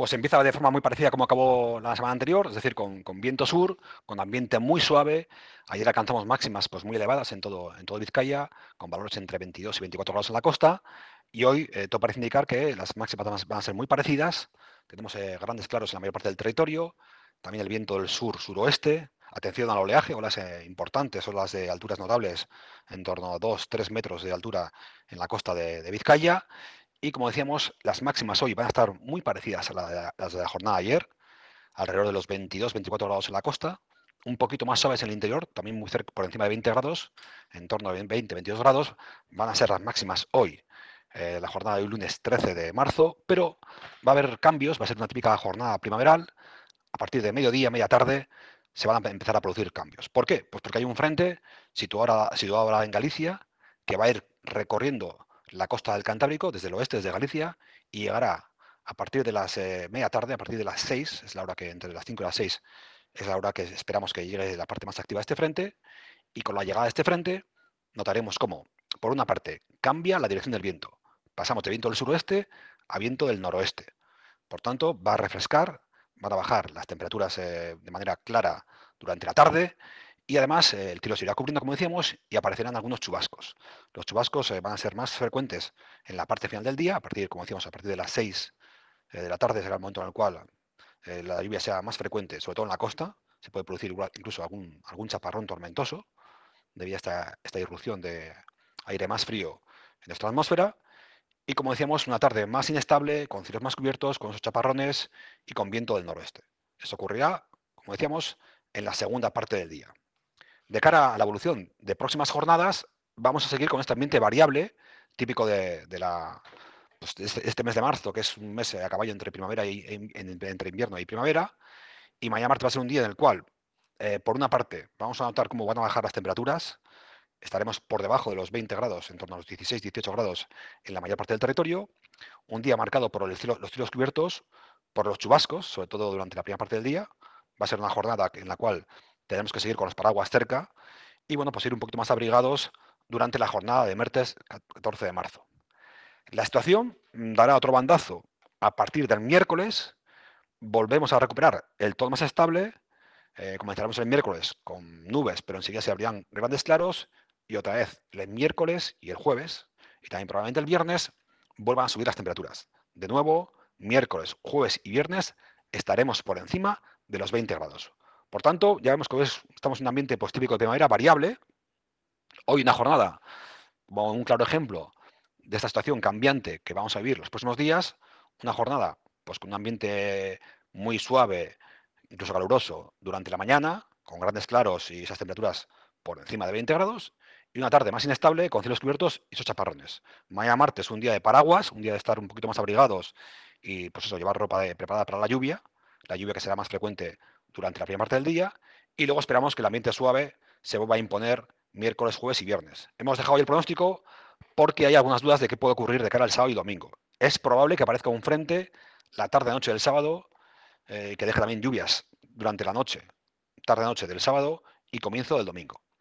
pues empieza de forma muy parecida como acabó la semana anterior, es decir, con, viento sur, con ambiente muy suave. Ayer alcanzamos máximas pues, muy elevadas en todo, en todo Vizcaya, con valores entre 22 y 24 grados en la costa. Y hoy eh, todo parece indicar que las máximas van a ser muy parecidas. Tenemos eh, grandes claros en la mayor parte del territorio, también el viento del sur-suroeste. Atención al oleaje, olas eh, importantes, olas de alturas notables, en torno a 2-3 metros de altura en la costa de, de Vizcaya. Y como decíamos, las máximas hoy van a estar muy parecidas a, las de la jornada de ayer, alrededor de los 22-24 grados en la costa, un poquito más suaves en el interior, también muy cerca, por encima de 20 grados, en torno a 20-22 grados, van a ser las máximas hoy, eh, la jornada de hoy lunes 13 de marzo, pero va a haber cambios, va a ser una típica jornada primaveral, a partir de mediodía, media tarde, se van a empezar a producir cambios. ¿Por qué? Pues porque hay un frente situado situado ahora en Galicia que va a ir recorriendo la costa del Cantábrico, desde el oeste, desde Galicia, y llegará a partir de las eh, media tarde, a partir de las 6, es la hora que entre las 5 y las 6 es la hora que esperamos que llegue la parte más activa de este frente, y con la llegada de este frente notaremos cómo, por una parte, cambia la dirección del viento. Pasamos de viento del suroeste a viento del noroeste. Por tanto, va a refrescar, van a bajar las temperaturas eh, de manera clara durante la tarde y además eh, el cielo se irá cubriendo, como decíamos, y aparecerán algunos chubascos. Los chubascos eh, van a ser más frecuentes en la parte final del día, a partir, como decíamos, a partir de las 6 eh, de la tarde será el momento en el cual la lluvia sea más frecuente, sobre todo en la costa. Se puede producir incluso algún, algún chaparrón tormentoso debido a esta, esta irrupción de aire más frío en nuestra atmósfera. Y como decíamos, una tarde más inestable, con cielos más cubiertos, con esos chaparrones y con viento del noroeste. Esto ocurrirá, como decíamos, en la segunda parte del día de cara a la evolución de próximas jornadas, vamos a seguir con este ambiente variable, típico de, pues, este, este, mes de marzo, que es un mes a caballo entre primavera y entre invierno y primavera. Y mañana martes va a ser un día en el cual, eh, por una parte, vamos a notar cómo van a bajar las temperaturas. Estaremos por debajo de los 20 grados, en torno a los 16-18 grados en la mayor parte del territorio. Un día marcado por los cielos cubiertos, por los chubascos, sobre todo durante la primera parte del día. Va a ser una jornada en la cual tenemos que seguir con los paraguas cerca y bueno, pues ir un poquito más abrigados durante la jornada de martes 14 de marzo. La situación dará otro bandazo a partir del miércoles. Volvemos a recuperar el tono más estable. Eh, comenzaremos el miércoles con nubes, pero enseguida se abrirán grandes claros. Y otra vez el miércoles y el jueves, y también probablemente el viernes, vuelvan a subir las temperaturas. De nuevo, miércoles, jueves y viernes estaremos por encima de los 20 grados. Por tanto, ya vemos que estamos en un ambiente pues, típico de primavera variable. Hoy una jornada, un claro ejemplo de esta situación cambiante que vamos a vivir los próximos días, una jornada pues, con un ambiente muy suave, incluso caluroso, durante la mañana, con grandes claros y esas temperaturas por encima de 20 grados, y una tarde más inestable, con cielos cubiertos y esos chaparrones. Mañana martes, un día de paraguas, un día de estar un poquito más abrigados y pues eso, llevar ropa preparada para la lluvia, la lluvia que será más frecuente durante la primera parte del día y luego esperamos que el ambiente suave se vuelva a imponer miércoles, jueves y viernes. Hemos dejado hoy el pronóstico porque hay algunas dudas de qué puede ocurrir de cara al sábado y domingo. Es probable que aparezca un frente la tarde-noche del sábado eh, que deje también lluvias durante la noche, tarde-noche del sábado y comienzo del domingo.